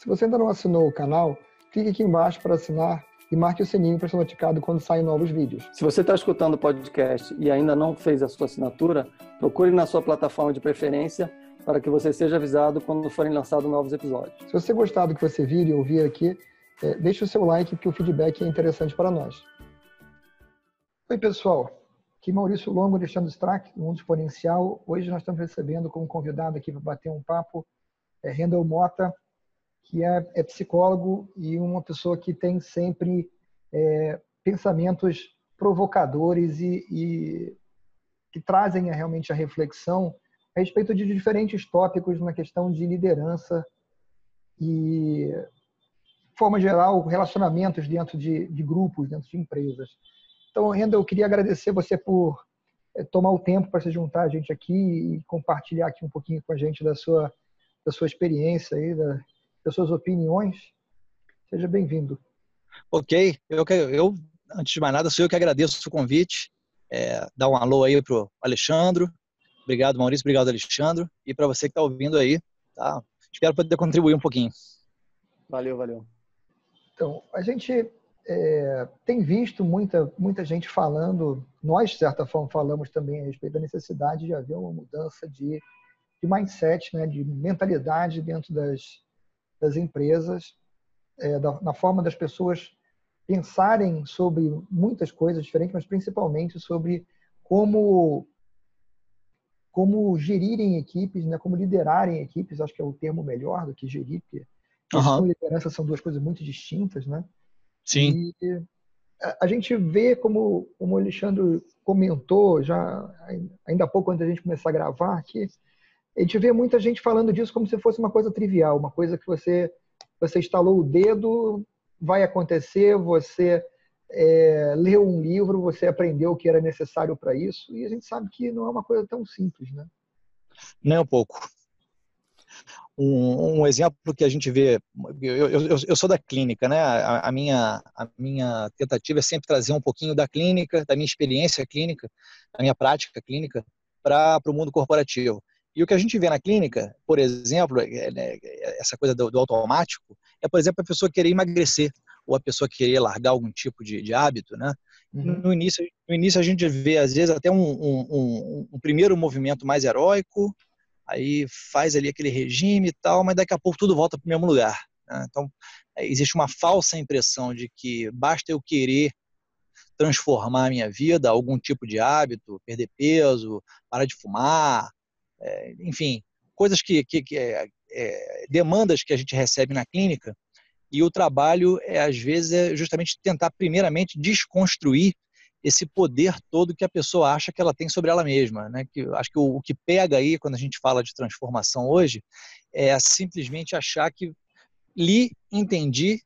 Se você ainda não assinou o canal, clique aqui embaixo para assinar e marque o sininho para ser notificado quando saem novos vídeos. Se você está escutando o podcast e ainda não fez a sua assinatura, procure na sua plataforma de preferência para que você seja avisado quando forem lançados novos episódios. Se você gostar do que você vir e ouvir aqui, é, deixe o seu like, porque o feedback é interessante para nós. Oi, pessoal. Aqui Maurício Longo, Alexandre Strack, do Mundo Exponencial. Hoje nós estamos recebendo como convidado aqui para bater um papo é Rendel Mota, que é, é psicólogo e uma pessoa que tem sempre é, pensamentos provocadores e, e, que trazem realmente a reflexão a respeito de diferentes tópicos na questão de liderança e, de forma geral, relacionamentos dentro de, de grupos, dentro de empresas. Então, Renda, eu queria agradecer você por é, tomar o tempo para se juntar a gente aqui e compartilhar aqui um pouquinho com a gente da sua, da sua experiência aí, da, das suas opiniões. Seja bem-vindo. Ok, eu, eu, antes de mais nada, sou eu que agradeço o convite. É, dar um alô aí para o Alexandre. Obrigado, Maurício. Obrigado, Alexandre. E para você que está ouvindo aí, tá? Espero poder contribuir um pouquinho. Valeu, valeu. Então, a gente é, tem visto muita, muita gente falando, nós, de certa forma, falamos também a respeito da necessidade de haver uma mudança de, de mindset, né, de mentalidade dentro das, das empresas, é, da, na forma das pessoas pensarem sobre muitas coisas diferentes, mas principalmente sobre como como gerirem equipes, né, como liderarem equipes, acho que é o termo melhor do que gerir, porque e liderança são duas coisas muito distintas, né? Sim. E a gente vê, como, como o Alexandre comentou, já ainda há pouco antes da gente começar a gravar aqui, a gente vê muita gente falando disso como se fosse uma coisa trivial, uma coisa que você, você instalou o dedo, vai acontecer, você é, leu um livro, você aprendeu o que era necessário para isso, e a gente sabe que não é uma coisa tão simples, né? Nem um pouco. Um, um exemplo que a gente vê, eu, eu, eu sou da clínica, né? A, a, minha, a minha tentativa é sempre trazer um pouquinho da clínica, da minha experiência clínica, da minha prática clínica, para o mundo corporativo. E o que a gente vê na clínica, por exemplo, é, né, essa coisa do, do, automático, é, por exemplo, a pessoa querer emagrecer ou a pessoa querer largar algum tipo de, de hábito, né? Uhum. No, início, no início a gente vê, às vezes, até um, um, um, um, primeiro movimento mais heróico, aí faz ali aquele regime e tal, mas daqui a pouco tudo volta para o mesmo lugar. Né? Então, é, existe uma falsa impressão de que basta eu querer transformar a minha vida, algum tipo de hábito, perder peso, parar de fumar, é, enfim, coisas que, que, que é, é, demandas que a gente recebe na clínica e o trabalho é às vezes é justamente tentar primeiramente desconstruir esse poder todo que a pessoa acha que ela tem sobre ela mesma, né? Que acho que o, o que pega aí quando a gente fala de transformação hoje é simplesmente achar que li, entendi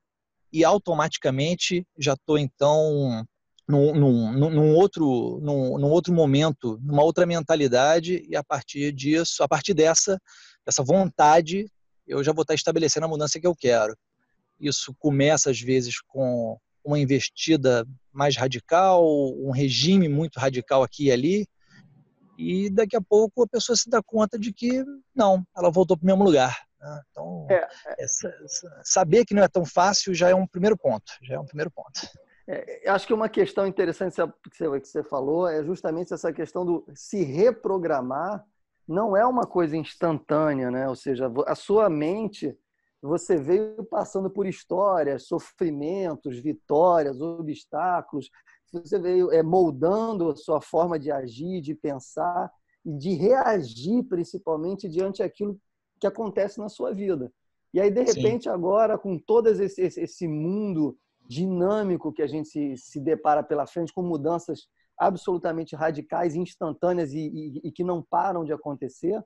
e automaticamente já estou então num, num, num, outro, num, num, outro momento, numa outra mentalidade, e a partir disso, a partir dessa, dessa vontade, eu já vou estar estabelecendo a mudança que eu quero. Isso começa, às vezes, com uma investida mais radical, um regime muito radical aqui e ali, e daqui a pouco a pessoa se dá conta de que não, ela voltou para o mesmo lugar. Né? Então, é, é. Saber que não é tão fácil já é um primeiro ponto. Já é um primeiro ponto. É, acho que uma questão interessante que você, que você falou é justamente essa questão do se reprogramar não é uma coisa instantânea, né? Ou seja, a sua mente, você veio passando por histórias, sofrimentos, vitórias, obstáculos, você veio é, moldando a sua forma de agir, de pensar e de reagir, principalmente, diante daquilo que acontece na sua vida. E aí, de repente, Sim. agora, com todo esse, esse mundo dinâmico que a gente se, se depara pela frente, com mudanças absolutamente radicais, instantâneas e, e, e que não param de acontecer,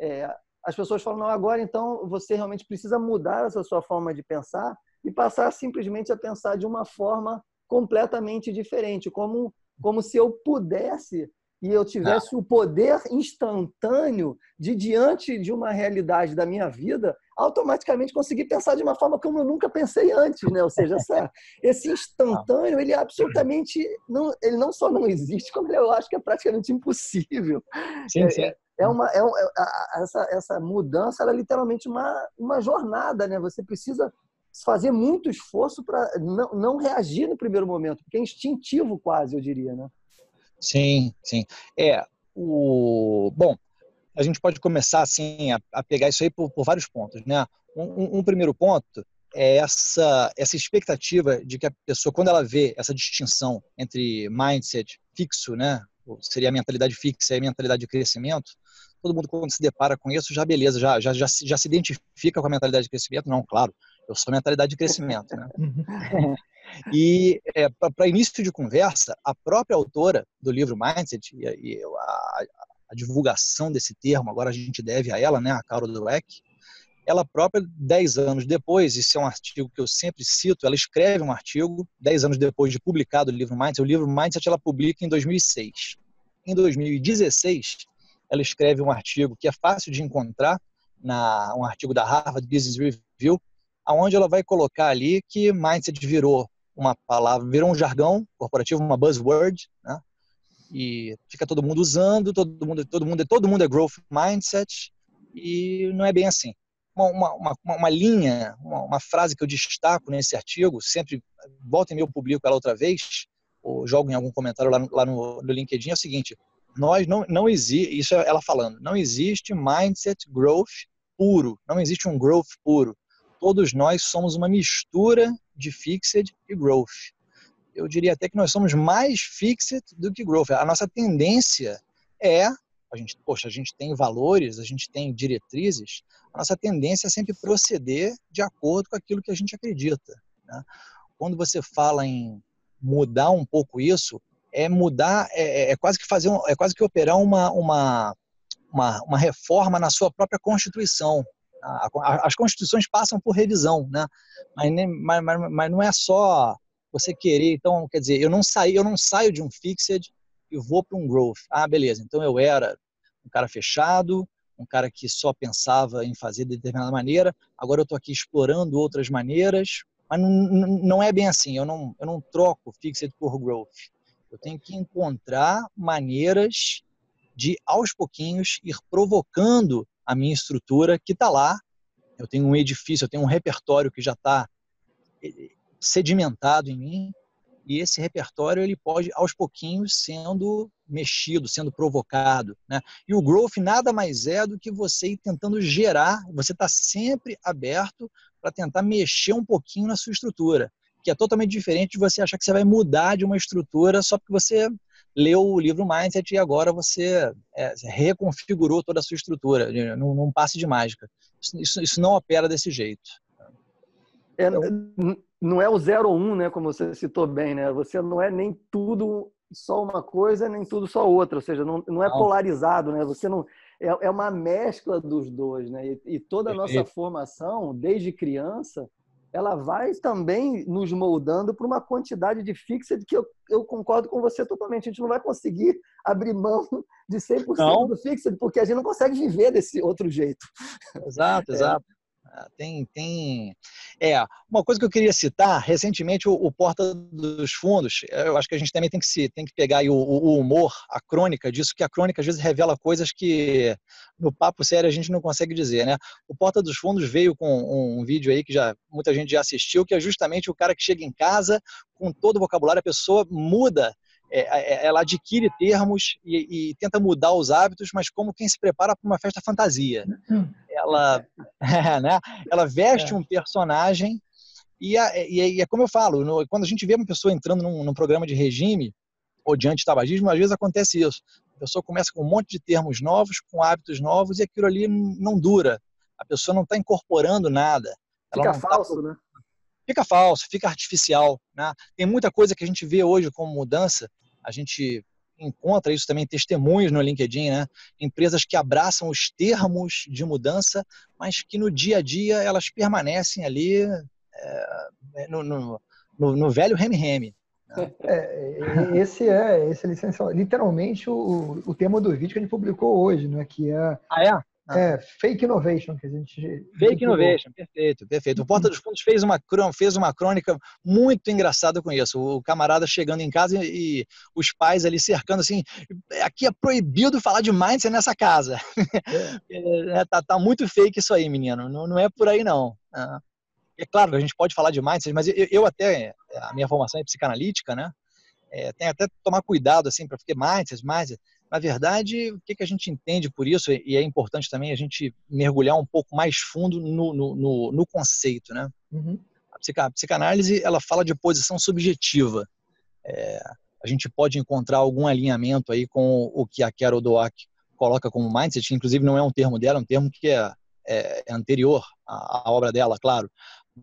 é, as pessoas falam, não, agora então você realmente precisa mudar essa sua forma de pensar e passar simplesmente a pensar de uma forma completamente diferente, como, como se eu pudesse e eu tivesse não. o poder instantâneo de, diante de uma realidade da minha vida, automaticamente conseguir pensar de uma forma como eu nunca pensei antes, né? Ou seja, essa, esse instantâneo, ele é absolutamente não, ele não só não existe, como eu acho que é praticamente impossível. Sim, sim. É, é uma, é, é essa, essa mudança é literalmente uma, uma jornada, né? Você precisa fazer muito esforço para não, não reagir no primeiro momento, porque é instintivo quase, eu diria, né? Sim, sim. É, o... Bom, a gente pode começar assim a, a pegar isso aí por, por vários pontos, né? Um, um, primeiro ponto é essa essa expectativa de que a pessoa quando ela vê essa distinção entre mindset fixo, né? Seria a mentalidade fixa e a mentalidade de crescimento. Todo mundo quando se depara com isso já beleza, já já já, já se identifica com a mentalidade de crescimento. Não, claro, eu sou mentalidade de crescimento, né? e é, para início de conversa, a própria autora do livro Mindset e, e a, a divulgação desse termo, agora a gente deve a ela, né, a Carol Dweck, ela própria, dez anos depois, isso é um artigo que eu sempre cito, ela escreve um artigo, dez anos depois de publicado o livro Mindset, o livro Mindset ela publica em 2006. Em 2016, ela escreve um artigo que é fácil de encontrar, na, um artigo da Harvard Business Review, aonde ela vai colocar ali que Mindset virou uma palavra, virou um jargão corporativo, uma buzzword, né? e fica todo mundo usando, todo mundo, todo mundo, todo mundo é growth mindset e não é bem assim. Uma, uma, uma, uma linha, uma, uma, frase que eu destaco nesse artigo, sempre volta e meio publico ela outra vez, ou jogo em algum comentário lá lá no, no LinkedIn, é o seguinte: nós não, não existe, isso é ela falando, não existe mindset growth puro, não existe um growth puro. Todos nós somos uma mistura de fixed e growth eu diria até que nós somos mais fixed do que growth. A nossa tendência é, a gente, poxa, a gente tem valores, a gente tem diretrizes, a nossa tendência é sempre proceder de acordo com aquilo que a gente acredita. Né? Quando você fala em mudar um pouco isso, é mudar, é, é, é quase que fazer, um, é quase que operar uma, uma, uma, uma reforma na sua própria constituição. As constituições passam por revisão, né? mas, mas, mas, mas não é só você querer, então, quer dizer, eu não saio, eu não saio de um fixed e vou para um growth. Ah, beleza. Então eu era um cara fechado, um cara que só pensava em fazer de determinada maneira. Agora eu estou aqui explorando outras maneiras, mas não, não é bem assim. Eu não, eu não troco fixed por growth. Eu tenho que encontrar maneiras de, aos pouquinhos, ir provocando a minha estrutura que está lá. Eu tenho um edifício, eu tenho um repertório que já está sedimentado em mim e esse repertório ele pode aos pouquinhos sendo mexido, sendo provocado, né? E o growth nada mais é do que você ir tentando gerar, você está sempre aberto para tentar mexer um pouquinho na sua estrutura, que é totalmente diferente de você achar que você vai mudar de uma estrutura só porque você leu o livro Mindset e agora você é, reconfigurou toda a sua estrutura, num, num passe de mágica. Isso, isso, não opera desse jeito. É, não é o zero ou um, né? Como você citou bem, né? Você não é nem tudo só uma coisa, nem tudo só outra. Ou seja, não, não é polarizado, né? Você não é, é uma mescla dos dois, né? E, e toda a nossa formação, desde criança, ela vai também nos moldando para uma quantidade de fixa que eu, eu, concordo com você totalmente. A gente não vai conseguir abrir mão de 100% não. do fixed, porque a gente não consegue viver desse outro jeito. Exato, é. exato. Ah, tem, tem. É, uma coisa que eu queria citar, recentemente o, o, Porta dos Fundos, eu acho que a gente também tem que, se, tem que pegar o, o, humor, a crônica disso, que a crônica às vezes revela coisas que no papo sério a gente não consegue dizer, né? O Porta dos Fundos veio com um, vídeo aí que já muita gente já assistiu, que é justamente o cara que chega em casa com todo o vocabulário, a pessoa muda é, é, é, ela adquire termos e, e, tenta mudar os hábitos, mas como quem se prepara para uma festa fantasia. Uhum. Ela, é, né? ela veste é. um personagem e, e, é como eu falo, no, quando a gente vê uma pessoa entrando num, num programa de regime ou de antitabagismo, às vezes acontece isso. A pessoa começa com um monte de termos novos, com hábitos novos, e aquilo ali não dura. A pessoa não está incorporando nada. Fica tá falso, tá... né? Fica falso, fica artificial. Né? Tem muita coisa que a gente vê hoje como mudança a gente encontra isso também testemunhos no LinkedIn, né? Empresas que abraçam os termos de mudança, mas que no dia a dia elas permanecem ali é, no, no, no, no, velho reme-reme. Né? É, esse é esse é licenciado. Literalmente o, o tema do vídeo que a gente publicou hoje, né? Que é, ah, é? Ah. É, fake innovation que a gente. Fake innovation, perfeito, perfeito. O Porta dos Fundos fez uma, fez uma crônica muito engraçada com isso. O camarada chegando em casa e, os pais ali cercando assim: aqui é proibido falar de mindset nessa casa. É. é, tá, tá, muito fake isso aí, menino. Não, não é por aí, não. Ah. É claro, a gente pode falar de mindset, mas eu, eu até, a minha formação é psicanalítica, né? É, tem até tomar cuidado assim para porque mindset, mindset na verdade, o que, que a gente entende por isso, e é importante também a gente mergulhar um pouco mais fundo no, no, no, no conceito, né? Uhum. A, psicanálise, ela fala de posição subjetiva. É, a gente pode encontrar algum alinhamento aí com o que a Carol Dweck coloca como mindset, inclusive não é um termo dela, é um termo que é, é, é anterior à, à, obra dela, claro,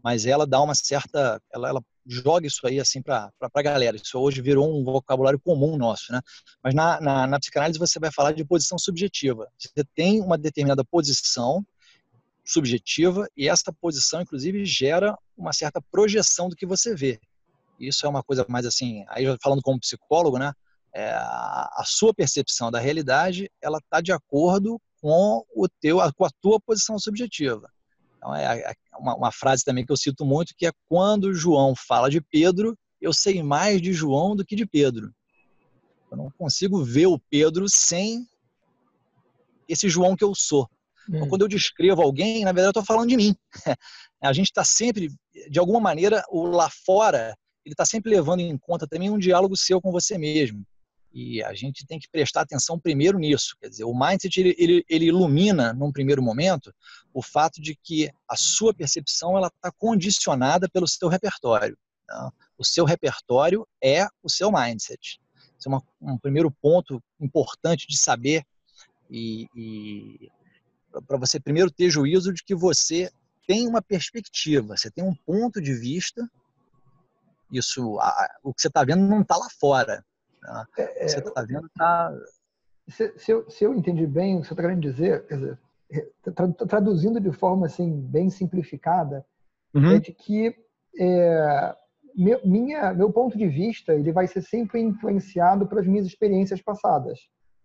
mas ela dá uma certa, ela, ela joga isso aí assim para a galera. Isso hoje virou um vocabulário comum nosso, né? Mas na, na, na, psicanálise você vai falar de posição subjetiva. Você tem uma determinada posição subjetiva e essa posição, inclusive, gera uma certa projeção do que você vê. Isso é uma coisa mais assim, aí falando como psicólogo, né? É, a sua percepção da realidade, ela está de acordo com o teu, com a tua posição subjetiva. Então, é uma, uma, frase também que eu cito muito, que é quando João fala de Pedro, eu sei mais de João do que de Pedro. Eu não consigo ver o Pedro sem esse João que eu sou. Então, hum. quando eu descrevo alguém, na verdade, eu estou falando de mim. A gente está sempre, de alguma maneira, o lá fora, ele está sempre levando em conta também um diálogo seu com você mesmo. E a gente tem que prestar atenção primeiro nisso. Quer dizer, o mindset ele, ele, ele ilumina, num primeiro momento, o fato de que a sua percepção ela está condicionada pelo seu repertório. Tá? O seu repertório é o seu mindset. Esse é uma, um primeiro ponto importante de saber e, e para você primeiro ter juízo de que você tem uma perspectiva, você tem um ponto de vista. Isso, a, o que você está vendo não está lá fora. Tá? É, você está vendo está. Se, se, eu, se eu entendi bem o que você está querendo dizer, quer dizer, traduzindo de forma assim bem simplificada, uhum. é de que é, meu, minha, meu ponto de vista ele vai ser sempre influenciado pelas minhas experiências passadas.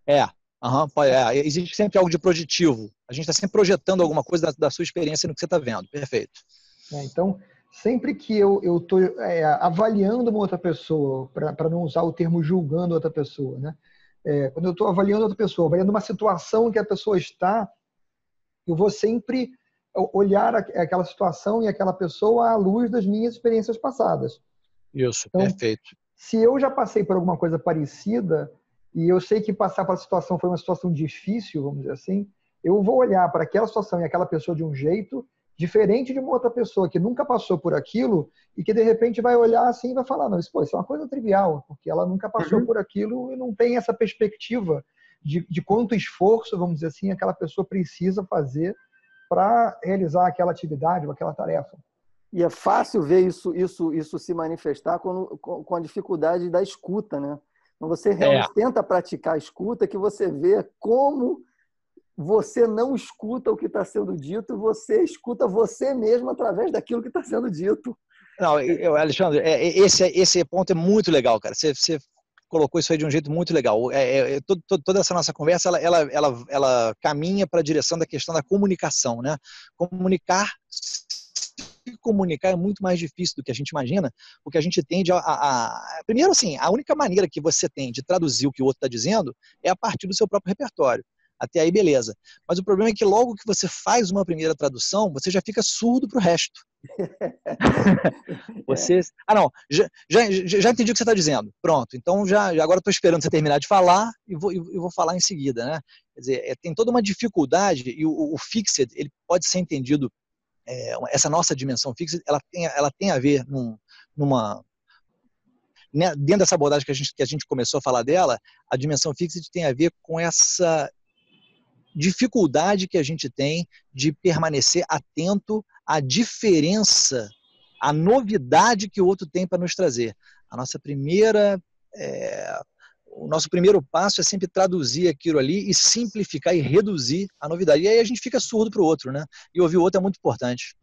É, uhum, é existe sempre algo de projetivo. A gente está sempre projetando alguma coisa da, da, sua experiência no que você está vendo. Perfeito. É, então, sempre que eu estou é, avaliando uma outra pessoa, para não usar o termo julgando outra pessoa, né? É, quando eu estou avaliando outra pessoa, avaliando uma situação que a pessoa está, eu vou sempre olhar aquela situação e aquela pessoa à luz das minhas experiências passadas. Isso, então, perfeito. Se eu já passei por alguma coisa parecida e eu sei que passar para a situação foi uma situação difícil, vamos dizer assim, eu vou olhar para aquela situação e aquela pessoa de um jeito diferente de uma outra pessoa que nunca passou por aquilo e que de repente vai olhar assim e vai falar, não, isso, pô, isso é uma coisa trivial, porque ela nunca passou uhum. por aquilo e não tem essa perspectiva de, de quanto esforço, vamos dizer assim, aquela pessoa precisa fazer para realizar aquela atividade ou aquela tarefa. E é fácil ver isso, isso, isso se manifestar com, com a dificuldade da escuta, né? Quando você realmente é. tenta praticar a escuta, que você vê como você não escuta o que está sendo dito, você escuta você mesmo através daquilo que está sendo dito. Não, eu, Alexandre, é, esse, esse ponto é muito legal, cara. Você, você colocou isso aí de um jeito muito legal. É, é, é todo, toda essa nossa conversa, ela, ela, ela, ela caminha para a direção da questão da comunicação, né? Comunicar comunicar é muito mais difícil do que a gente imagina, porque a gente tende a, a, a, Primeiro, assim, a única maneira que você tem de traduzir o que o outro está dizendo é a partir do seu próprio repertório. Até aí, beleza. Mas o problema é que logo que você faz uma primeira tradução, você já fica surdo para o resto. você... Ah, não, já, já, já entendi o que você está dizendo. Pronto, então já, agora estou esperando você terminar de falar e vou, e vou falar em seguida. Né? Quer dizer, é, tem toda uma dificuldade e o, o fixed ele pode ser entendido, é, essa nossa dimensão fixed, ela tem, ela tem a ver num, numa, né, dentro dessa abordagem que a, gente, que a gente começou a falar dela, a dimensão fixed tem a ver com essa dificuldade que a gente tem de permanecer atento à diferença, à novidade que o outro tem para nos trazer. A nossa primeira. É, o nosso primeiro passo é sempre traduzir aquilo ali e simplificar e reduzir a novidade. E aí a gente fica surdo para o outro, né? E ouvir o outro é muito importante.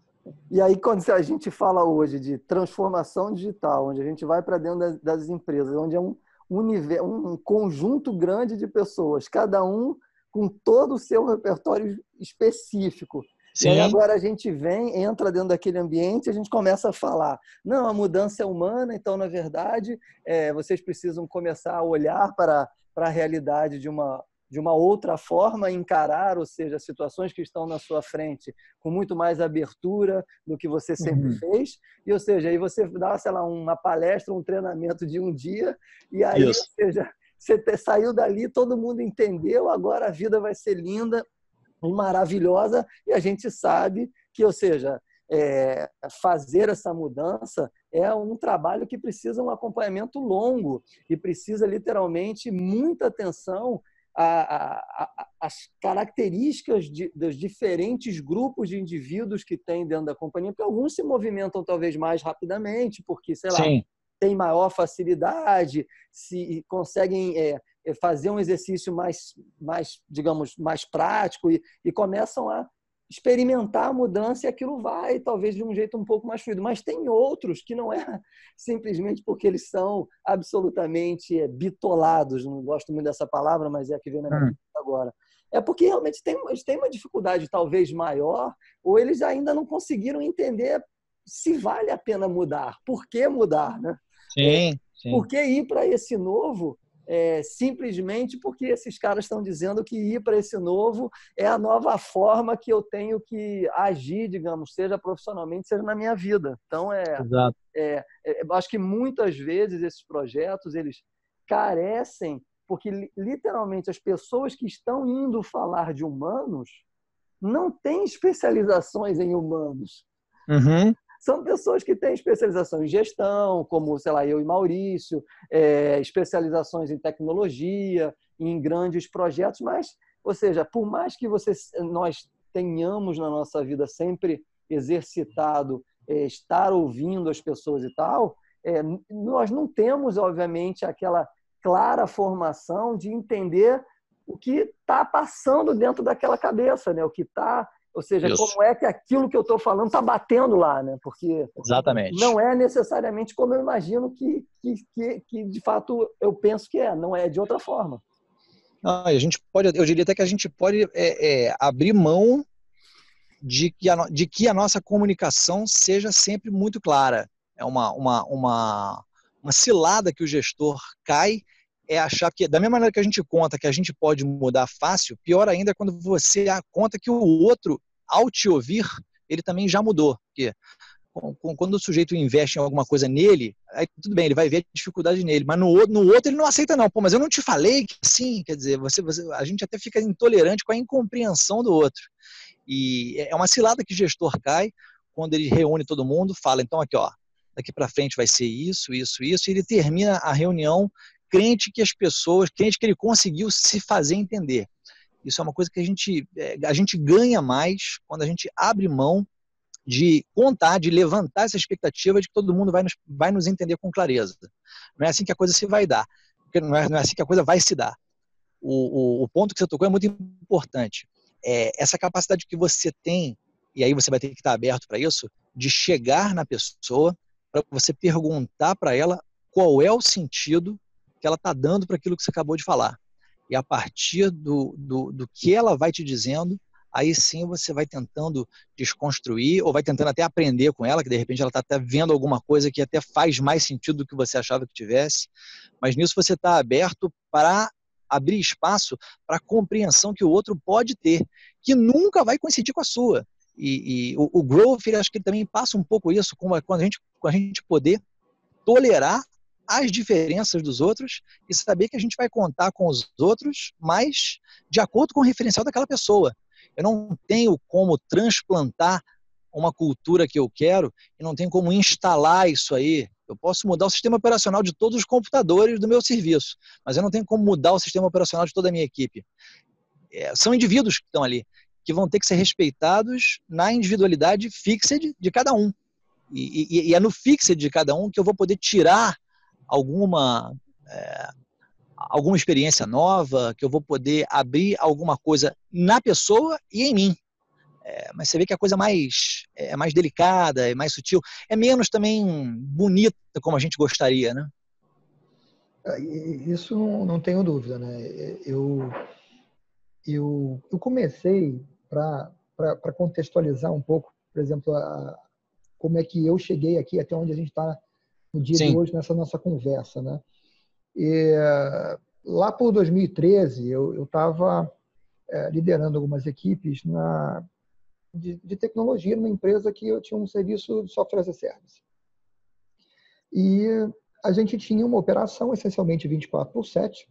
E aí, quando a gente fala hoje de transformação digital, onde a gente vai para dentro das, empresas, onde é um, um, um conjunto grande de pessoas, cada um com todo o seu repertório específico. Sim. E aí agora a gente vem, entra dentro daquele ambiente, a gente começa a falar, não, a mudança é humana, então na verdade é, vocês precisam começar a olhar para, para a realidade de uma de uma outra forma encarar, ou seja, situações que estão na sua frente com muito mais abertura do que você sempre uhum. fez. E, ou seja, aí você dá, sei lá, uma palestra, um treinamento de um dia, e aí, Isso. ou seja, você saiu dali, todo mundo entendeu, agora a vida vai ser linda e maravilhosa, e a gente sabe que, ou seja, é, fazer essa mudança é um trabalho que precisa um acompanhamento longo e precisa literalmente muita atenção as características de, dos diferentes grupos de indivíduos que tem dentro da companhia, porque alguns se movimentam talvez mais rapidamente, porque, sei lá, Sim. Tem maior facilidade, se conseguem é, é, fazer um exercício mais, mais digamos, mais prático e, e começam a experimentar a mudança e aquilo vai, talvez de um jeito um pouco mais fluido. Mas tem outros que não é simplesmente porque eles são absolutamente é, bitolados, não gosto muito dessa palavra, mas é a que vem na minha hum. agora. É porque realmente tem, eles têm uma dificuldade talvez maior, ou eles ainda não conseguiram entender se vale a pena mudar, por que mudar, né? Sim, sim. Por que ir para esse novo é, simplesmente porque esses caras estão dizendo que ir para esse novo é a nova forma que eu tenho que agir, digamos, seja profissionalmente, seja na minha vida. Então, é, é, é acho que muitas vezes esses projetos eles carecem, porque literalmente as pessoas que estão indo falar de humanos não têm especializações em humanos. Uhum são pessoas que têm especialização em gestão, como, sei lá, eu e Maurício, é, especializações em tecnologia, em grandes projetos, mas, ou seja, por mais que você, nós tenhamos na nossa vida sempre exercitado é, estar ouvindo as pessoas e tal, é, nós não temos, obviamente, aquela clara formação de entender o que está passando dentro daquela cabeça, né? o que está ou seja, Isso. como é que aquilo que eu estou falando está batendo lá, né? Porque Exatamente. não é necessariamente como eu imagino que, que, que, que de fato eu penso que é, não é de outra forma. Não, a gente pode, eu diria até que a gente pode é, é, abrir mão de que, a, de que a nossa comunicação seja sempre muito clara. É uma, uma, uma, uma cilada que o gestor cai é achar que, da mesma maneira que a gente conta que a gente pode mudar fácil, pior ainda é quando você conta que o outro, ao te ouvir, ele também já mudou. Porque quando o sujeito investe em alguma coisa nele, aí tudo bem, ele vai ver a dificuldade nele, mas no outro, no outro ele não aceita não. Pô, mas eu não te falei que sim, quer dizer, você, você, a gente até fica intolerante com a incompreensão do outro. E é uma cilada que o gestor cai quando ele reúne todo mundo, fala, então aqui, ó, daqui para frente vai ser isso, isso, isso, e ele termina a reunião crente que as pessoas, crente que ele conseguiu se fazer entender. Isso é uma coisa que a gente, é, a gente ganha mais quando a gente abre mão de contar, de levantar essa expectativa de que todo mundo vai nos, vai nos entender com clareza. Não é assim que a coisa se vai dar. Não é, não é assim que a coisa vai se dar. O, o, o ponto que você tocou é muito importante. É essa capacidade que você tem, e aí você vai ter que estar aberto para isso, de chegar na pessoa, para você perguntar para ela qual é o sentido que ela está dando para aquilo que você acabou de falar. E a partir do, do, do que ela vai te dizendo, aí sim você vai tentando desconstruir ou vai tentando até aprender com ela, que de repente ela está até vendo alguma coisa que até faz mais sentido do que você achava que tivesse. Mas nisso você está aberto para abrir espaço para a compreensão que o outro pode ter, que nunca vai coincidir com a sua. E, e o, o acho que ele também passa um pouco isso, com a, a gente, com a gente poder tolerar as diferenças dos outros e saber que a gente vai contar com os outros, mas de acordo com o referencial daquela pessoa. Eu não tenho como transplantar uma cultura que eu quero e não tenho como instalar isso aí. Eu posso mudar o sistema operacional de todos os computadores do meu serviço, mas eu não tenho como mudar o sistema operacional de toda a minha equipe. É, são indivíduos que estão ali, que vão ter que ser respeitados na individualidade fixa de, cada um. E, e, e, é no fixed de cada um que eu vou poder tirar alguma é, alguma experiência nova, que eu vou poder abrir alguma coisa na pessoa e em mim. É, mas você vê que a coisa mais é mais delicada, é mais sutil, é menos também bonita como a gente gostaria, né? É, isso não, tenho dúvida, né? Eu eu, eu comecei para contextualizar um pouco, por exemplo, a, como é que eu cheguei aqui até onde a gente está no dia Sim. de hoje nessa nossa conversa, né? E, lá por 2013 eu estava é, liderando algumas equipes na de, de, tecnologia numa empresa que eu tinha um serviço de software as a service. E a gente tinha uma operação essencialmente 24 por 7,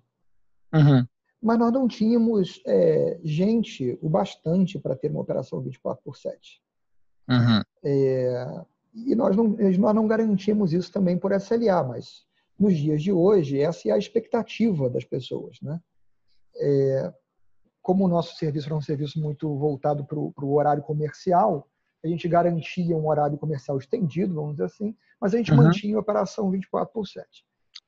uhum. mas nós não tínhamos é, gente o bastante para ter uma operação 24 por 7. Uhum. É, e nós não, nós não garantimos isso também por SLA, mas nos dias de hoje, essa é a expectativa das pessoas. Né? É, como o nosso serviço era um serviço muito voltado para o horário comercial, a gente garantia um horário comercial estendido, vamos dizer assim, mas a gente uhum. mantinha a operação 24 por 7.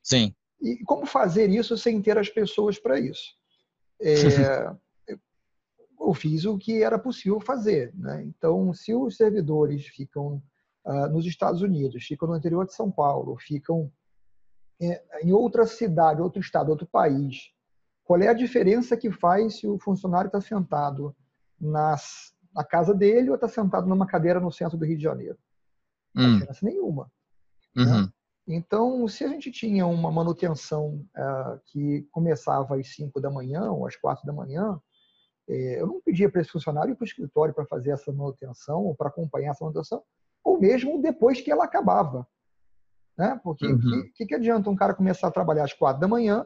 Sim. E como fazer isso sem ter as pessoas para isso? É, eu fiz o que era possível fazer. Né? Então, se os servidores ficam uh, nos Estados Unidos, ficam no interior de São Paulo, ficam é, em outra cidade, outro estado, outro país, qual é a diferença que faz se o funcionário está sentado nas, na casa dele ou está sentado numa cadeira no centro do Rio de Janeiro? Não hum. diferença nenhuma. Né? Uhum. Né? Então, se a gente tinha uma manutenção uh, que começava às 5 da manhã ou às 4 da manhã, eh, eu não pedia para esse funcionário ir para o escritório para fazer essa manutenção ou para acompanhar essa manutenção, ou mesmo depois que ela acabava. Né? Porque o uhum. que, que adianta um cara começar a trabalhar às quatro da manhã,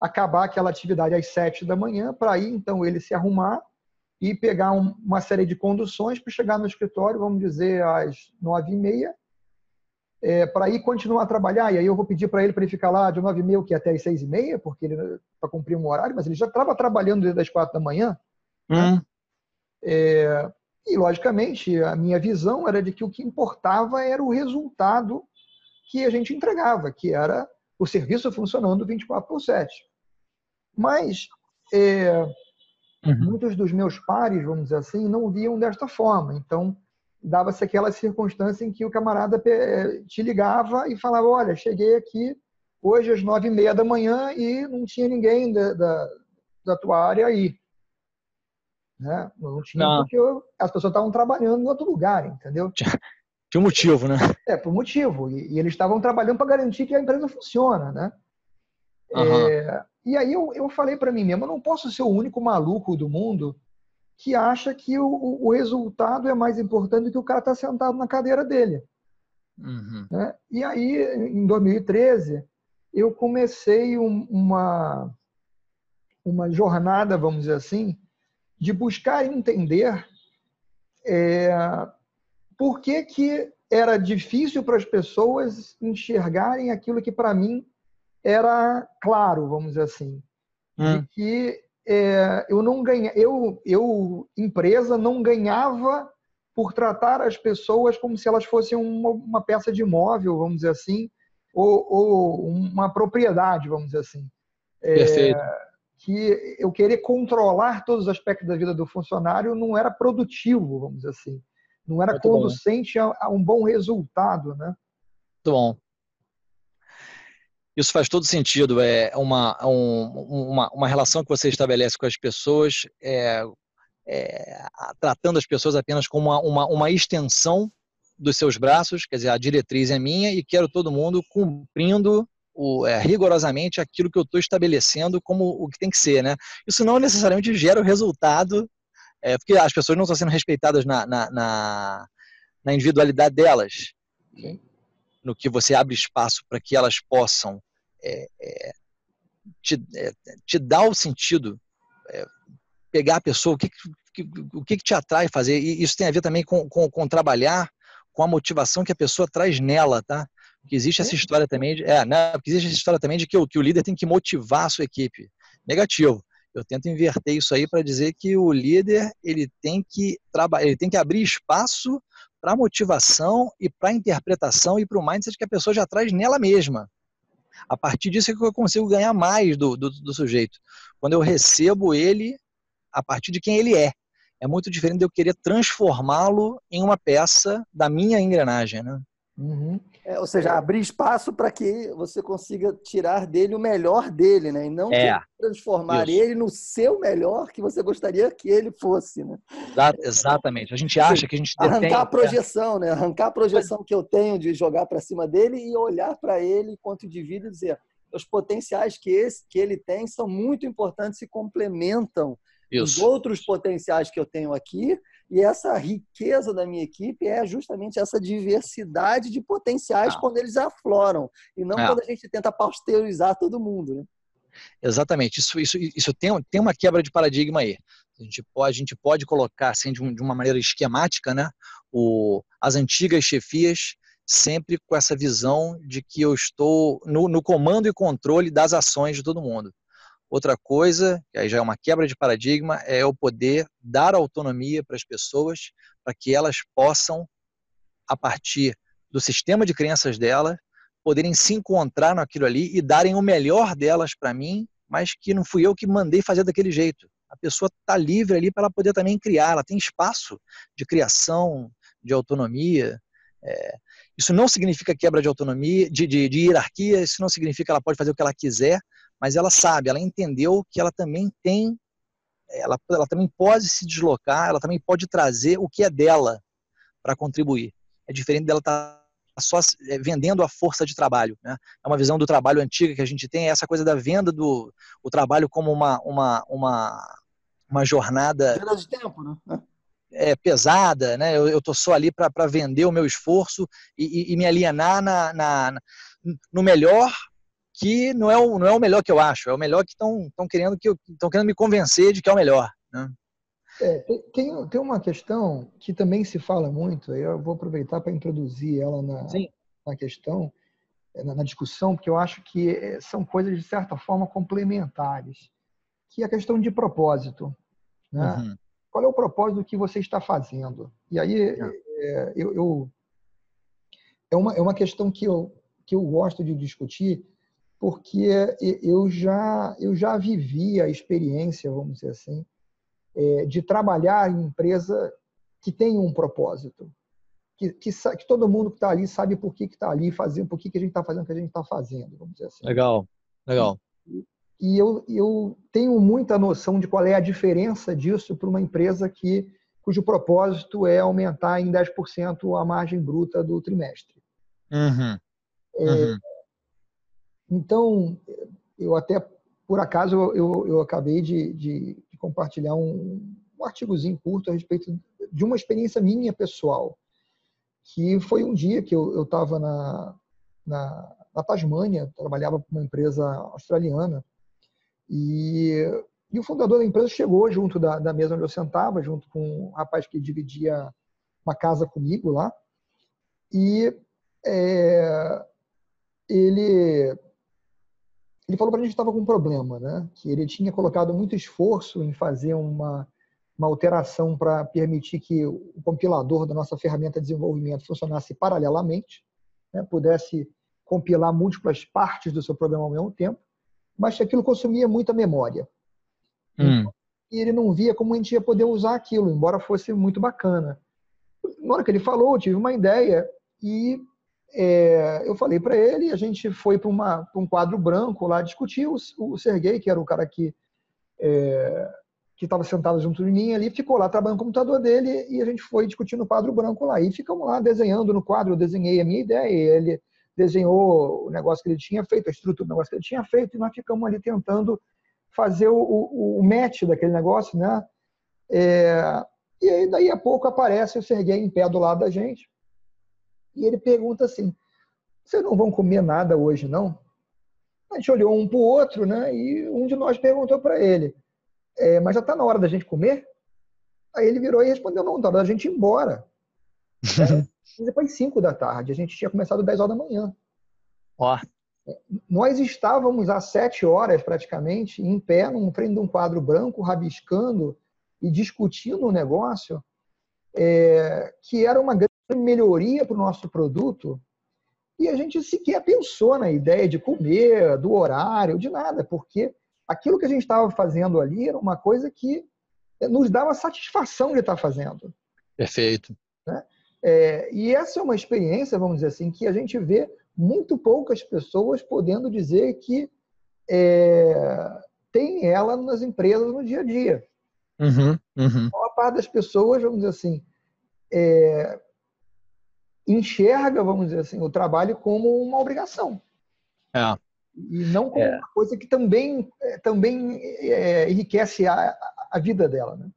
acabar aquela atividade às sete da manhã, para aí então ele se arrumar e pegar um, uma série de conduções para chegar no escritório, vamos dizer, às nove e meia, é, para ir continuar a trabalhar. E aí eu vou pedir para ele para ele ficar lá de nove e meia, que até às seis e meia, porque ele para cumprir um horário, mas ele já estava trabalhando desde as quatro da manhã. Uhum. Né? É, e, logicamente, a minha visão era de que o que importava era o resultado que a gente entregava, que era o serviço funcionando 24 por 7. Mas é, uhum. muitos dos meus pares, vamos dizer assim, não viam desta forma. Então, dava-se aquela circunstância em que o camarada é, te ligava e falava: Olha, cheguei aqui hoje às nove e meia da manhã e não tinha ninguém da, da, da tua área aí. Né? Não tinha não. porque eu, as pessoas estavam trabalhando em outro lugar, entendeu? Tinha um motivo, né? É, por motivo. E, e eles estavam trabalhando para garantir que a empresa funciona, né? Uhum. É, e aí eu, eu falei para mim mesmo, eu não posso ser o único maluco do mundo que acha que o, o resultado é mais importante do que o cara estar tá sentado na cadeira dele. Uhum. Né? E aí, em 2013, eu comecei um, uma, uma jornada, vamos dizer assim, de buscar entender é, por que, que era difícil para as pessoas enxergarem aquilo que para mim era claro, vamos dizer assim, hum. de que é, eu não ganha, eu, eu empresa não ganhava por tratar as pessoas como se elas fossem uma, uma peça de imóvel, vamos dizer assim, ou, ou, uma propriedade, vamos dizer assim. É, Perfeito que eu querer controlar todos os aspectos da vida do funcionário não era produtivo, vamos dizer assim. Não era Muito conducente a, a, um bom resultado, né? Muito bom. Isso faz todo sentido. É uma, um, uma, uma relação que você estabelece com as pessoas, é, é, tratando as pessoas apenas como uma, uma, uma extensão dos seus braços, quer dizer, a diretriz é minha e quero todo mundo cumprindo o, é, rigorosamente aquilo que eu estou estabelecendo como o que tem que ser, né? Isso não necessariamente gera o resultado, é, porque as pessoas não estão sendo respeitadas na, na, na, na individualidade delas, no que você abre espaço para que elas possam é, é te, é, te dar o sentido, é, pegar a pessoa, o que, que, o que, que te atrai fazer, e isso tem a ver também com, com, com trabalhar com a motivação que a pessoa traz nela, tá? Porque existe essa história também de, é, né? Porque existe essa história também de que o, que o líder tem que motivar a sua equipe. Negativo. Eu tento inverter isso aí para dizer que o líder ele tem que trabalhar, ele tem que abrir espaço para motivação e para interpretação e para o mindset que a pessoa já traz nela mesma. A partir disso é que eu consigo ganhar mais do, do, do sujeito. Quando eu recebo ele a partir de quem ele é. É muito diferente de eu querer transformá-lo em uma peça da minha engrenagem, né? Uhum. É, ou seja, é. abrir espaço para que você consiga tirar dele o melhor dele, né? E não é. transformar Isso. ele no seu melhor que você gostaria que ele fosse, né? Exatamente. A gente acha que a gente arrancar detém... a projeção, né? Arrancar a projeção que eu tenho de jogar para cima dele e olhar para ele enquanto indivíduo e dizer os potenciais que esse que ele tem são muito importantes e complementam Isso. os outros potenciais que eu tenho aqui e essa riqueza da minha equipe é justamente essa diversidade de potenciais ah. quando eles afloram, e não ah. quando a gente tenta pasteurizar todo mundo. Né? Exatamente. Isso, isso, isso tem, tem uma quebra de paradigma aí. A gente pode, a gente pode colocar assim, de, um, de uma maneira esquemática né, o, as antigas chefias sempre com essa visão de que eu estou no, no comando e controle das ações de todo mundo. Outra coisa, que aí já é uma quebra de paradigma, é eu poder dar autonomia para as pessoas para que elas possam, a partir do sistema de crenças dela, poderem se encontrar naquilo ali e darem o melhor delas para mim, mas que não fui eu que mandei fazer daquele jeito. A pessoa está livre ali para ela poder também criar, ela tem espaço de criação, de autonomia. É, isso não significa quebra de autonomia, de, de, de hierarquia, isso não significa que ela pode fazer o que ela quiser, mas ela sabe, ela entendeu que ela também tem, ela, ela também pode se deslocar, ela também pode trazer o que é dela para contribuir. É diferente dela estar tá só é, vendendo a força de trabalho. Né? É uma visão do trabalho antiga que a gente tem, é essa coisa da venda do o trabalho como uma, uma, uma, uma jornada. Venda de tempo, né? É, pesada, né? Eu, estou só ali para vender o meu esforço e, e, e me alienar na, na, no melhor que não é o, não é o melhor que eu acho, é o melhor que estão querendo que estão querendo me convencer de que é o melhor. Né? É, tem, tem uma questão que também se fala muito, eu vou aproveitar para introduzir ela na, na questão, é, na, na, discussão, porque eu acho que é, são coisas, de certa forma, complementares, que é a questão de propósito. Né? Uhum. Qual é o propósito que você está fazendo? E aí, é. é, eu, eu, é, uma, é uma questão que eu, que eu gosto de discutir, porque eu já, eu já vivi a experiência, vamos dizer assim, é, de trabalhar em empresa que tem um propósito, que, que, que todo mundo que está ali sabe por que está ali fazendo, por que, que a gente está fazendo o que a gente está fazendo, vamos dizer assim. Legal, legal. E, e eu, eu tenho muita noção de qual é a diferença disso para uma empresa que cujo propósito é aumentar em 10% a margem bruta do trimestre. Uhum. Uhum. É, então, eu até, por acaso, eu, eu acabei de, de, de compartilhar um, um artigozinho curto a respeito de uma experiência minha pessoal, que foi um dia que eu estava na, na, na Tasmânia, trabalhava para uma empresa australiana, e, e, o fundador da empresa chegou junto da, da mesa onde eu sentava, junto com um rapaz que dividia uma casa comigo lá, e é, ele ele falou para a gente que estava com um problema, né? que ele tinha colocado muito esforço em fazer uma, uma alteração para permitir que o compilador da nossa ferramenta de desenvolvimento funcionasse paralelamente, né? pudesse compilar múltiplas partes do seu programa ao mesmo tempo, mas que aquilo consumia muita memória. Hum. E ele não via como a gente ia poder usar aquilo, embora fosse muito bacana. Na hora que ele falou, eu tive uma ideia e é, eu falei para ele, a gente foi para um quadro branco lá discutir. O, o Sergei, que era o cara que é, que estava sentado junto de mim ali, ficou lá trabalhando no computador dele e a gente foi discutindo o quadro branco lá. E ficamos lá desenhando no quadro, eu desenhei a minha ideia, ele desenhou o negócio que ele tinha feito, a estrutura do negócio que ele tinha feito, e nós ficamos ali tentando fazer o, o, o match daquele negócio, né? É, e aí, daí a pouco aparece o Sergei em pé do lado da gente, e ele pergunta assim: vocês não vão comer nada hoje, não? A gente olhou um para o outro, né? E um de nós perguntou para ele: é, mas já está na hora da gente comer? Aí ele virou e respondeu: não, está na hora da gente ir embora. é, depois 5 da tarde, a gente tinha começado 10 horas da manhã. Ó. Nós estávamos às 7 horas, praticamente, em pé, num frente de um quadro branco, rabiscando e discutindo o um negócio é, que era uma grande melhoria para o nosso produto e a gente sequer pensou na ideia de comer, do horário, de nada, porque aquilo que a gente estava fazendo ali era uma coisa que nos dava satisfação de estar fazendo. Perfeito. Né? É, e essa é uma experiência, vamos dizer assim, que a gente vê muito poucas pessoas podendo dizer que é, tem ela nas empresas no dia a dia. Uhum, uhum. A maior parte das pessoas, vamos dizer assim, é, enxerga, vamos dizer assim, o trabalho como uma obrigação. É. E não como é. uma coisa que também, é, também é, enriquece a, a vida dela. Né?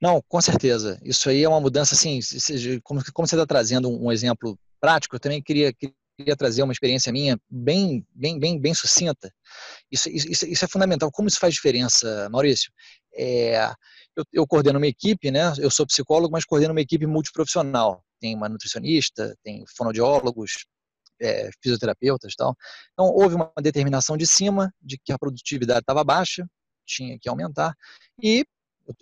Não, com certeza. Isso aí é uma mudança, assim, como, como você está trazendo um exemplo prático, eu também queria, queria trazer uma experiência minha bem, bem, bem, bem sucinta. Isso, isso, isso é fundamental. Como isso faz diferença, Maurício? É, eu, eu, coordeno uma equipe, né? Eu sou psicólogo, mas coordeno uma equipe multiprofissional. Tem uma nutricionista, tem fonoaudiólogos, é, fisioterapeutas e tal. Então, houve uma determinação de cima de que a produtividade estava baixa, tinha que aumentar, e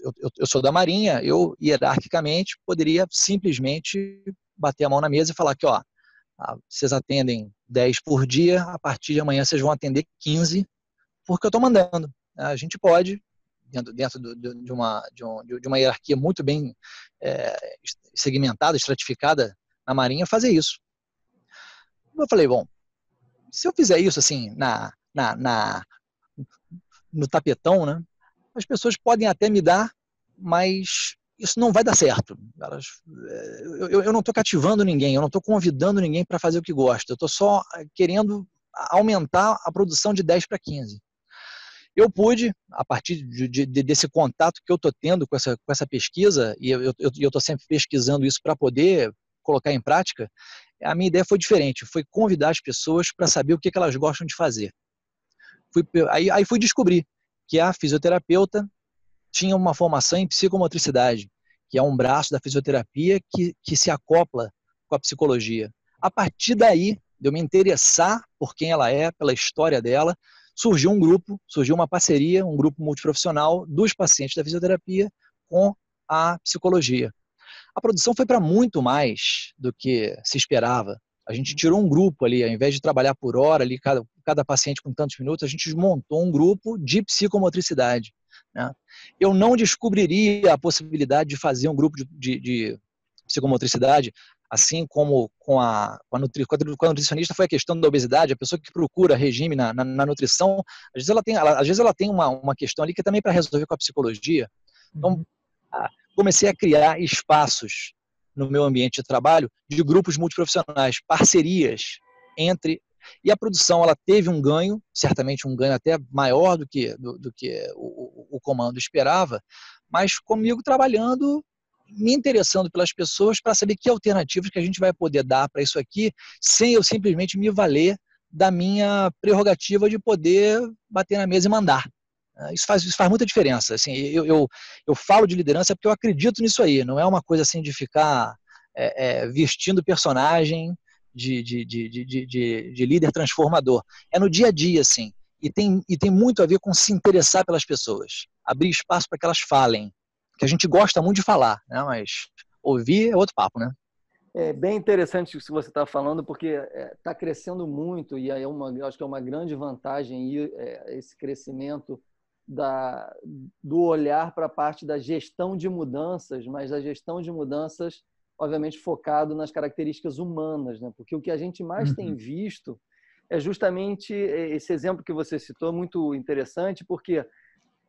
eu, eu, eu, sou da Marinha, eu hierarquicamente poderia simplesmente bater a mão na mesa e falar que, ó, vocês atendem 10 por dia, a partir de amanhã vocês vão atender 15, porque eu estou mandando. A gente pode, dentro, dentro de, uma, de, um, de uma hierarquia muito bem é, segmentada, estratificada na Marinha, fazer isso. Eu falei, bom, se eu fizer isso assim, na, na, na no tapetão, né, as pessoas podem até me dar, mas isso não vai dar certo. Elas, é, eu, eu não estou cativando ninguém, eu não estou convidando ninguém para fazer o que gosta, eu estou só querendo aumentar a produção de 10 para 15. Eu pude, a partir de, de, desse contato que eu estou tendo com essa, com essa pesquisa, e eu estou sempre pesquisando isso para poder colocar em prática, a minha ideia foi diferente, foi convidar as pessoas para saber o que, que elas gostam de fazer. Fui, aí, aí fui descobrir que a fisioterapeuta tinha uma formação em psicomotricidade, que é um braço da fisioterapia que, que se acopla com a psicologia. A partir daí, de eu me interessar por quem ela é, pela história dela, surgiu um grupo, surgiu uma parceria, um grupo multiprofissional dos pacientes da fisioterapia com a psicologia. A produção foi para muito mais do que se esperava. A gente tirou um grupo ali, ao invés de trabalhar por hora ali, cada, cada paciente com tantos minutos, a gente montou um grupo de psicomotricidade. Né? Eu não descobriria a possibilidade de fazer um grupo de, de, de psicomotricidade, assim como com a, com a, nutri, com, a, nutricionista foi a questão da obesidade, a pessoa que procura regime na, na, na nutrição, às vezes ela tem, ela, às vezes ela tem uma, uma questão ali que é também para resolver com a psicologia. Então, uhum. comecei a criar espaços no meu ambiente de trabalho de grupos multiprofissionais, parcerias entre e a produção ela teve um ganho, certamente um ganho até maior do que, do, do que o, o, comando esperava, mas comigo trabalhando, me interessando pelas pessoas para saber que alternativas que a gente vai poder dar para isso aqui, sem eu simplesmente me valer da minha prerrogativa de poder bater na mesa e mandar. Ah, isso faz, isso faz muita diferença. Assim, eu, eu, eu falo de liderança porque eu acredito nisso aí. Não é uma coisa assim de ficar é, é, vestindo personagem de, de, de, de, de, de líder transformador. É no dia a dia, assim. E tem, e tem muito a ver com se interessar pelas pessoas. Abrir espaço para que elas falem. Que a gente gosta muito de falar, né? mas ouvir é outro papo, né? É bem interessante isso que você está falando, porque está é, crescendo muito e aí é uma, acho que é uma grande vantagem é, esse crescimento da, do olhar para a parte da gestão de mudanças, mas a gestão de mudanças obviamente focado nas características humanas, né? Porque o que a gente mais uhum. tem visto é justamente esse exemplo que você citou, muito interessante, porque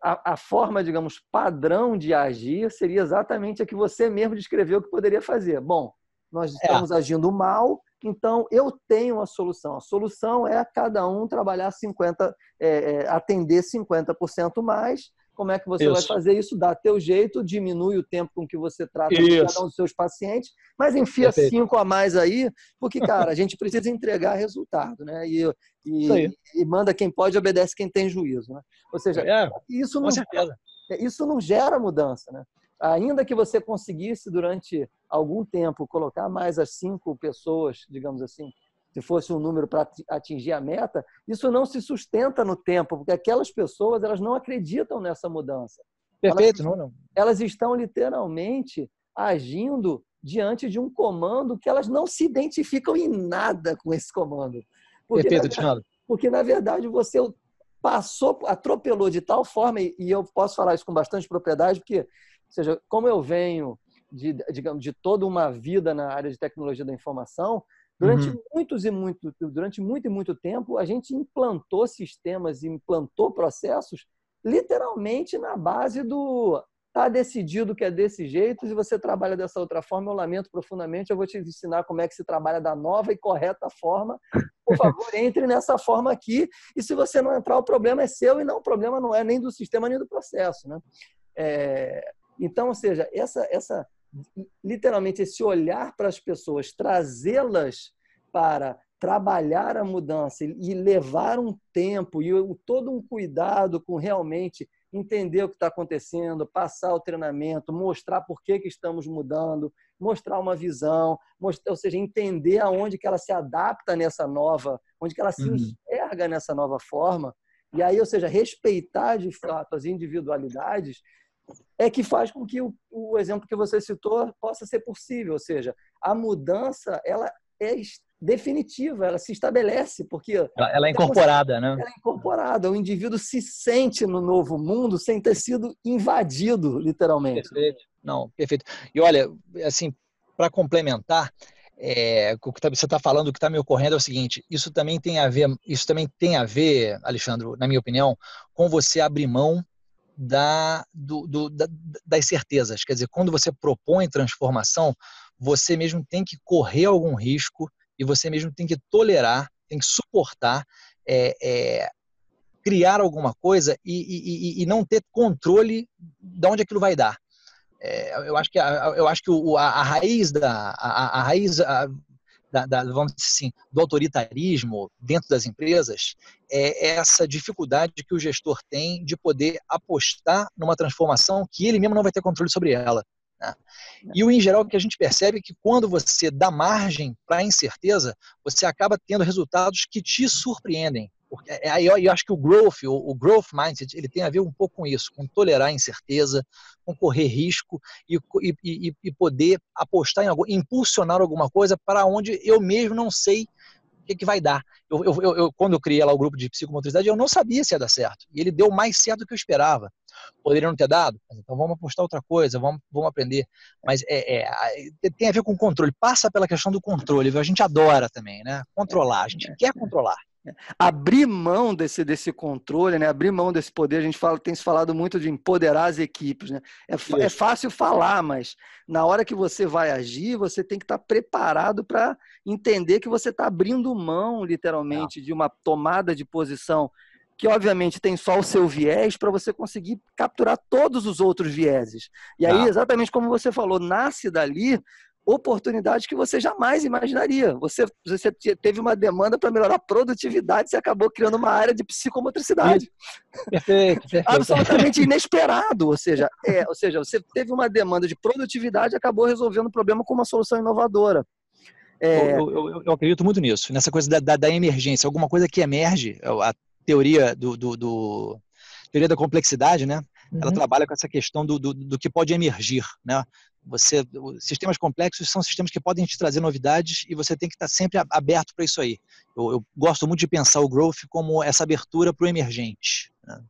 a, a, forma, digamos, padrão de agir seria exatamente a que você mesmo descreveu que poderia fazer. Bom, nós é. estamos é. agindo mal, então eu tenho a solução. A solução é cada um trabalhar 50, é, é, atender 50% mais como é que você isso. vai fazer isso? Dá teu jeito, diminui o tempo com que você trata cada um dos seus pacientes, mas enfia Perfeito. cinco a mais aí, porque, cara, a gente precisa entregar resultado, né? E, e, e, manda quem pode, obedece quem tem juízo, né? Ou seja, é, isso, não, é, isso não gera mudança, né? Ainda que você conseguisse, durante algum tempo, colocar mais as cinco pessoas, digamos assim, se fosse um número para atingir a meta, isso não se sustenta no tempo, porque aquelas pessoas elas não acreditam nessa mudança. Perfeito, elas, não, não. Elas estão literalmente agindo diante de um comando que elas não se identificam em nada com esse comando. Porque, Perfeito, na, porque na verdade você passou, atropelou de tal forma, e eu posso falar isso com bastante propriedade, porque, ou seja, como eu venho de, digamos, de toda uma vida na área de tecnologia da informação, durante uhum. muitos e muito, durante muito e muito tempo, a gente implantou sistemas, implantou processos, literalmente na base do Está decidido que é desse jeito, se você trabalha dessa outra forma, eu lamento profundamente, eu vou te ensinar como é que se trabalha da nova e correta forma. Por favor, entre nessa forma aqui, e se você não entrar, o problema é seu e não, o problema não é nem do sistema nem do processo. Né? É, então, ou seja, essa, essa, literalmente esse olhar para as pessoas, trazê-las para trabalhar a mudança e levar um tempo e todo um cuidado com realmente entender o que está acontecendo, passar o treinamento, mostrar por que, que estamos mudando, mostrar uma visão, mostrar, ou seja, entender aonde que ela se adapta nessa nova, onde que ela se uhum. enxerga nessa nova forma. E aí, ou seja, respeitar de fato as individualidades é que faz com que o, o exemplo que você citou possa ser possível. Ou seja, a mudança ela é definitiva, ela se estabelece, porque. Ela é incorporada, né? Ela é incorporada. O indivíduo se sente no novo mundo sem ter sido invadido, literalmente. Perfeito. Não, perfeito. E olha, assim, para complementar, é, o que tá, você está falando, o que está me ocorrendo é o seguinte: isso também tem a ver, isso também tem a ver, Alexandre, na minha opinião, com você abrir mão da, do, do, da, das certezas. Quer dizer, quando você propõe transformação, você mesmo tem que correr algum risco e você mesmo tem que tolerar, tem que suportar, é, é, criar alguma coisa e, e, e, não ter controle de onde aquilo vai dar. É, eu acho que a, eu acho que o, a, a raiz da a, a raiz a, da, da, vamos dizer assim, do autoritarismo dentro das empresas é essa dificuldade que o gestor tem de poder apostar numa transformação que ele mesmo não vai ter controle sobre ela. Né? E o em geral que a gente percebe é que quando você dá margem para a incerteza, você acaba tendo resultados que te surpreendem. Porque é, aí eu, acho que o growth, o, o, growth mindset, ele tem a ver um pouco com isso, com tolerar a incerteza, com correr risco e, e, e poder apostar em algo, impulsionar alguma coisa para onde eu mesmo não sei o que, que vai dar. Eu, eu, eu, quando eu criei lá o grupo de psicomotricidade, eu não sabia se ia dar certo. E ele deu mais certo do que eu esperava. Poderia não ter dado? Então vamos apostar outra coisa, vamos, vamos aprender. Mas é, é, tem a ver com controle. Passa pela questão do controle. A gente adora também, né? Controlar. A gente é, quer controlar. Abrir mão desse, desse controle, né? abrir mão desse poder, a gente fala, tem se falado muito de empoderar as equipes. Né? É, é fácil falar, mas na hora que você vai agir, você tem que estar preparado para entender que você está abrindo mão, literalmente, de uma tomada de posição que obviamente tem só o seu viés para você conseguir capturar todos os outros vieses. E aí, exatamente como você falou, nasce dali oportunidades que você jamais imaginaria. Você, você teve uma demanda para melhorar a produtividade, você acabou criando uma área de psicomotricidade. Perfeito, perfeito. Absolutamente inesperado. Ou seja, é, ou seja, você teve uma demanda de produtividade e acabou resolvendo o problema com uma solução inovadora. É... Eu, eu, eu, acredito muito nisso, nessa coisa da, da, da, emergência, alguma coisa que emerge, a teoria do, do, do teoria da complexidade, né? Ela uhum. trabalha com essa questão do, do, do, que pode emergir, né? Você, sistemas complexos são sistemas que podem te trazer novidades e você tem que estar sempre aberto para isso aí. Eu, eu, gosto muito de pensar o growth como essa abertura para o emergente. Né?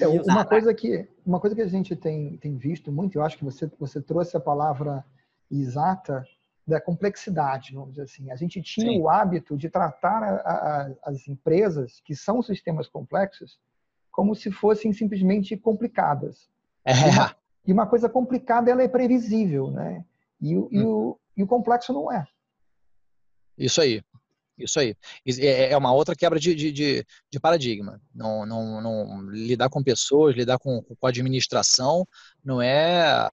É, uma coisa que uma coisa que a gente tem, tem visto muito, eu acho que você você trouxe a palavra exata da complexidade, vamos dizer assim. A gente tinha Sim. o hábito de tratar a, a, as empresas que são sistemas complexos como se fossem simplesmente complicadas. É. E, uma, e, uma, coisa complicada ela é previsível, né? E, hum. e, o, e o complexo não é. Isso aí. Isso aí. É, é uma outra quebra de, de, de, paradigma. Não, não, não, lidar com pessoas, lidar com, com a administração, não é.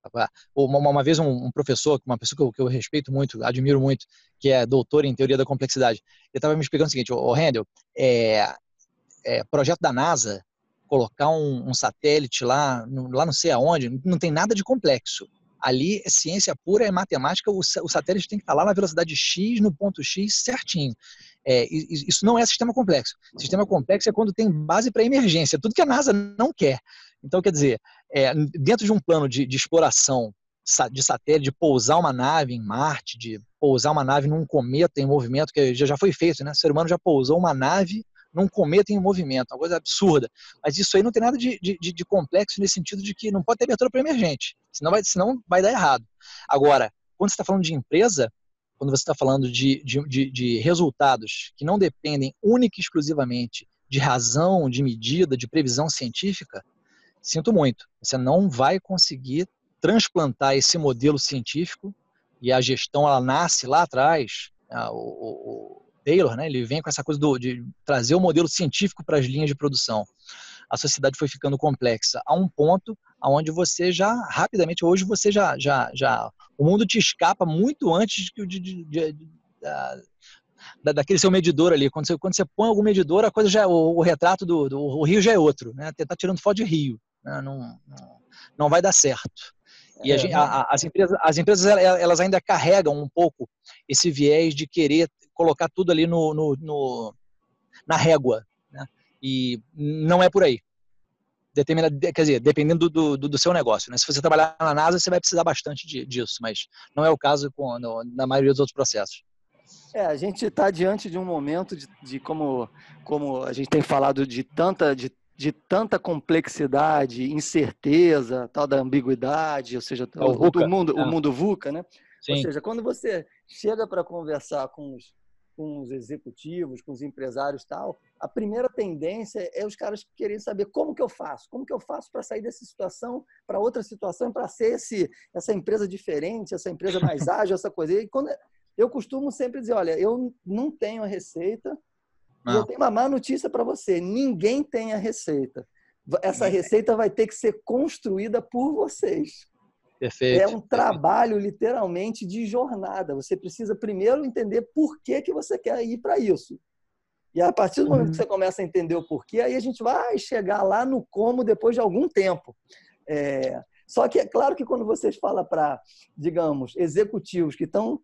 Uma, uma vez um, professor, uma pessoa que eu, que eu, respeito muito, admiro muito, que é doutor em teoria da complexidade, ele estava me explicando o seguinte: o Handel, é, é, projeto da NASA, colocar um, um satélite lá, lá não sei aonde, não tem nada de complexo ali é ciência pura, é matemática, o, o satélite tem que estar lá na velocidade X, no ponto X, certinho. É, isso não é sistema complexo. Sistema complexo é quando tem base para emergência, tudo que a NASA não quer. Então, quer dizer, é, dentro de um plano de, de exploração de satélite, de pousar uma nave em Marte, de pousar uma nave num cometa em movimento, que já, já foi feito, né? O ser humano já pousou uma nave num cometa em movimento, uma coisa absurda. Mas isso aí não tem nada de, de, de complexo nesse sentido de que não pode ter abertura para emergente. Senão vai, senão vai dar errado. Agora, quando você está falando de empresa, quando você está falando de, de, de, resultados que não dependem única e exclusivamente de razão, de medida, de previsão científica, sinto muito. Você não vai conseguir transplantar esse modelo científico e a gestão ela nasce lá atrás. Né, o, o, Taylor, né, ele vem com essa coisa do, de trazer o modelo científico para as linhas de produção. A sociedade foi ficando complexa a um ponto aonde você já rapidamente hoje você já já já o mundo te escapa muito antes de, de, de, de da, daquele seu medidor ali. Quando você, quando você põe algum medidor, a coisa já o, o retrato do, do o rio já é outro, né? Tentar tá tirando foto de rio, né? não, não, não vai dar certo. E a, é, a, as empresas, as empresas elas ainda carregam um pouco esse viés de querer colocar tudo ali no, no, no na régua, né? E não é por aí. Determina, quer dizer, dependendo do, do, do, seu negócio. Né? Se você trabalhar na NASA, você vai precisar bastante de, disso, mas não é o caso com, no, na maioria dos outros processos. É, a gente está diante de um momento de, de, como, como a gente tem falado de tanta, de, de tanta complexidade, incerteza, tal da ambiguidade, ou seja, é o, o, o mundo, é. o mundo VUCA, né? Sim. Ou seja, quando você chega para conversar com os, com os executivos, com os empresários tal, a primeira tendência é os caras quererem saber como que eu faço, como que eu faço para sair dessa situação para outra situação, para ser esse, essa empresa diferente, essa empresa mais ágil, essa coisa. E quando eu costumo sempre dizer, olha, eu não tenho a receita, não. eu tenho uma má notícia para você, ninguém tem a receita. Essa receita vai ter que ser construída por vocês. Perfeito. É um trabalho literalmente de jornada. Você precisa primeiro entender por que, que você quer ir para isso. E a partir do momento uhum. que você começa a entender o porquê, aí a gente vai chegar lá no como depois de algum tempo. É... Só que é claro que quando vocês falam para, digamos, executivos que estão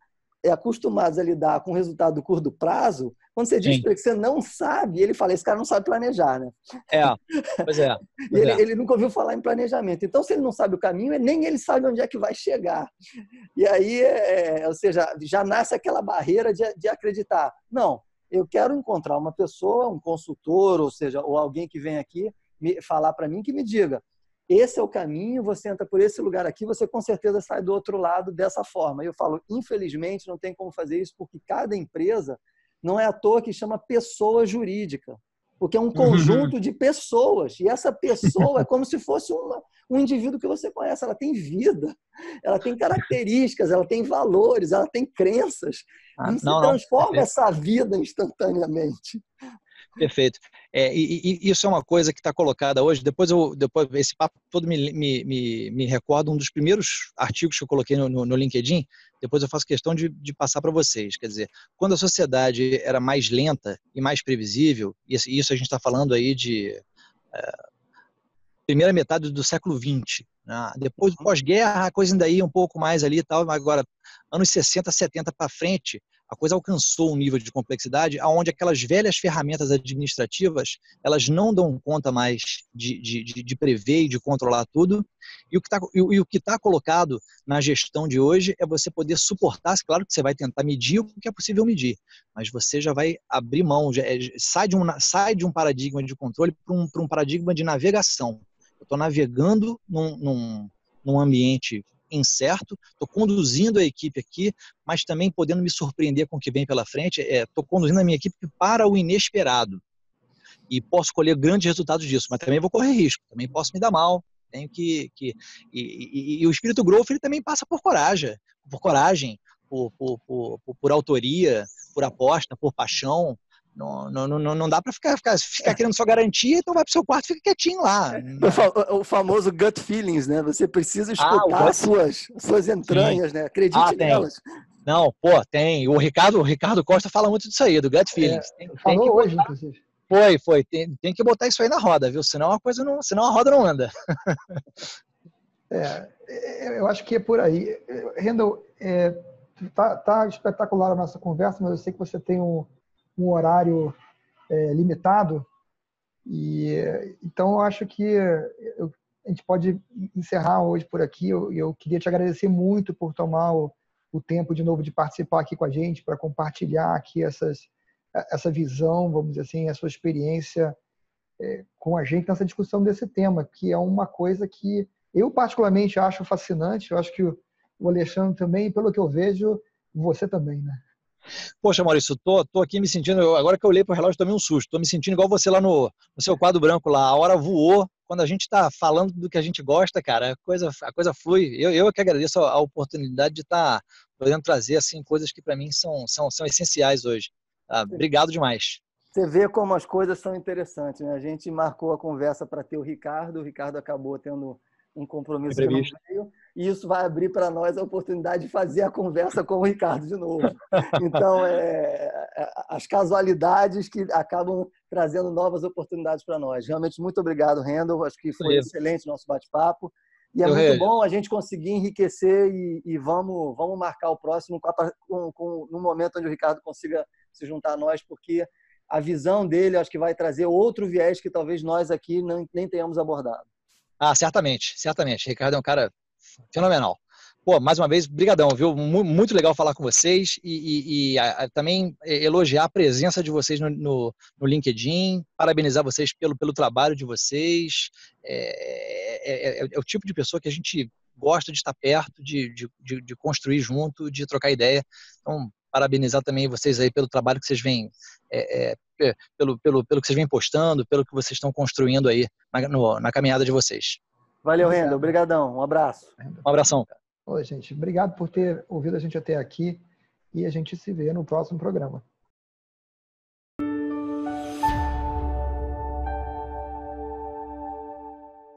acostumados a lidar com o resultado do curto prazo, quando você diz para ele que você não sabe, ele fala: esse cara não sabe planejar, né? É, pois é. Pois ele, é. ele, nunca ouviu falar em planejamento. Então, se ele não sabe o caminho, nem ele sabe onde é que vai chegar. E aí, é, ou seja, já nasce aquela barreira de, de acreditar: não, eu quero encontrar uma pessoa, um consultor, ou seja, ou alguém que vem aqui me falar para mim que me diga: esse é o caminho, você entra por esse lugar aqui, você com certeza sai do outro lado dessa forma. E eu falo, infelizmente, não tem como fazer isso, porque cada empresa não é à toa que chama pessoa jurídica, porque é um conjunto de pessoas, e essa pessoa é como se fosse uma, um indivíduo que você conhece, ela tem vida, ela tem características, ela tem valores, ela tem crenças, ah, e se não, transforma não. essa vida instantaneamente. Perfeito. É, e, e, isso é uma coisa que está colocada hoje. Depois, eu, depois esse papo todo me, me, me, me recorda um dos primeiros artigos que eu coloquei no, no, no LinkedIn. Depois eu faço questão de, de passar para vocês. Quer dizer, quando a sociedade era mais lenta e mais previsível, e isso a gente está falando aí de é, primeira metade do século XX. Né? Depois do pós-guerra, a coisa ainda ia um pouco mais ali e tal. Agora, anos 60, 70 para frente, a coisa alcançou um nível de complexidade aonde aquelas velhas ferramentas administrativas elas não dão conta mais de, de, de prever e de controlar tudo. E o que está e o que tá colocado na gestão de hoje é você poder suportar claro que você vai tentar medir o que é possível medir mas você já vai abrir mão já, é, sai de um sai de um paradigma de controle para um, um paradigma de navegação. Eu estou navegando num, num, num ambiente incerto, estou conduzindo a equipe aqui, mas também podendo me surpreender com o que vem pela frente. Estou é, conduzindo a minha equipe para o inesperado. E posso colher grandes resultados disso, mas também vou correr risco, também posso me dar mal. Tenho que. que e, e, e o espírito growth ele também passa por coragem, por coragem, por, por, por, por autoria, por aposta, por paixão. Não, não, não, não dá para ficar, ficar, ficar querendo só garantia, então vai pro seu quarto e fica quietinho lá. O, famoso gut feelings, né? Você precisa ah, escutar ah, as suas, suas entranhas, Sim. né? Acredite ah, nelas. Não, pô, tem. O Ricardo, o Ricardo Costa fala muito disso aí, do gut feelings. É, tem, falou tem hoje, inclusive. Foi, foi. Tem, tem que botar isso aí na roda, viu? Senão a coisa não, senão a roda não anda. é, é eu acho que é por aí. Rendel, é, tá, tá espetacular a nossa conversa, mas eu sei que você tem um um horário é, limitado. E então eu acho que eu, a gente pode encerrar hoje por aqui. Eu, eu queria te agradecer muito por tomar o, o tempo de novo de participar aqui com a gente, para compartilhar aqui essas, essa visão, vamos dizer assim, a sua experiência é, com a gente nessa discussão desse tema, que é uma coisa que Eu, particularmente, acho fascinante. Eu acho que o Alexandre também, pelo que eu vejo, você também, né? Poxa, Maurício, tô, tô aqui me sentindo. Agora que eu olhei para o relógio, tomei um susto. Tô me sentindo igual você lá no, no seu quadro branco lá. A hora voou. Quando a gente está falando do que a gente gosta, cara, a coisa, a coisa flui. Eu, eu que agradeço a, a oportunidade de estar tá podendo trazer assim coisas que para mim são, são, são essenciais hoje. Tá? Obrigado demais. Você vê como as coisas são interessantes, né? A gente marcou a conversa para ter o Ricardo, o Ricardo acabou tendo um compromisso que não veio, e isso vai abrir para nós a oportunidade de fazer a conversa com o Ricardo de novo. Então, é, é as casualidades que acabam trazendo novas oportunidades para nós. Realmente, muito obrigado, Randall. Acho que foi excelente o nosso bate-papo. E é Eu muito bom a gente conseguir enriquecer e, e, vamos, vamos marcar o próximo com, com, no momento onde o Ricardo consiga se juntar a nós, porque a visão dele acho que vai trazer outro viés que talvez nós aqui não, nem tenhamos abordado. Ah, certamente, certamente. Ricardo é um cara fenomenal. Pô, mais uma vez, brigadão, viu? Muito legal falar com vocês e, e, e a, também elogiar a presença de vocês no, no, no, LinkedIn, parabenizar vocês pelo, pelo trabalho de vocês. É, é, é, é, o tipo de pessoa que a gente gosta de estar perto, de, de, de, de construir junto, de trocar ideia. Então, parabenizar também vocês aí pelo trabalho que vocês vêm, é, é, pelo, pelo, pelo que vocês vêm postando, pelo que vocês estão construindo aí na, no, na caminhada de vocês. Valeu, Renda. Obrigadão. Um abraço. Um abração. Oi, gente. Obrigado por ter ouvido a gente até aqui e a gente se vê no próximo programa.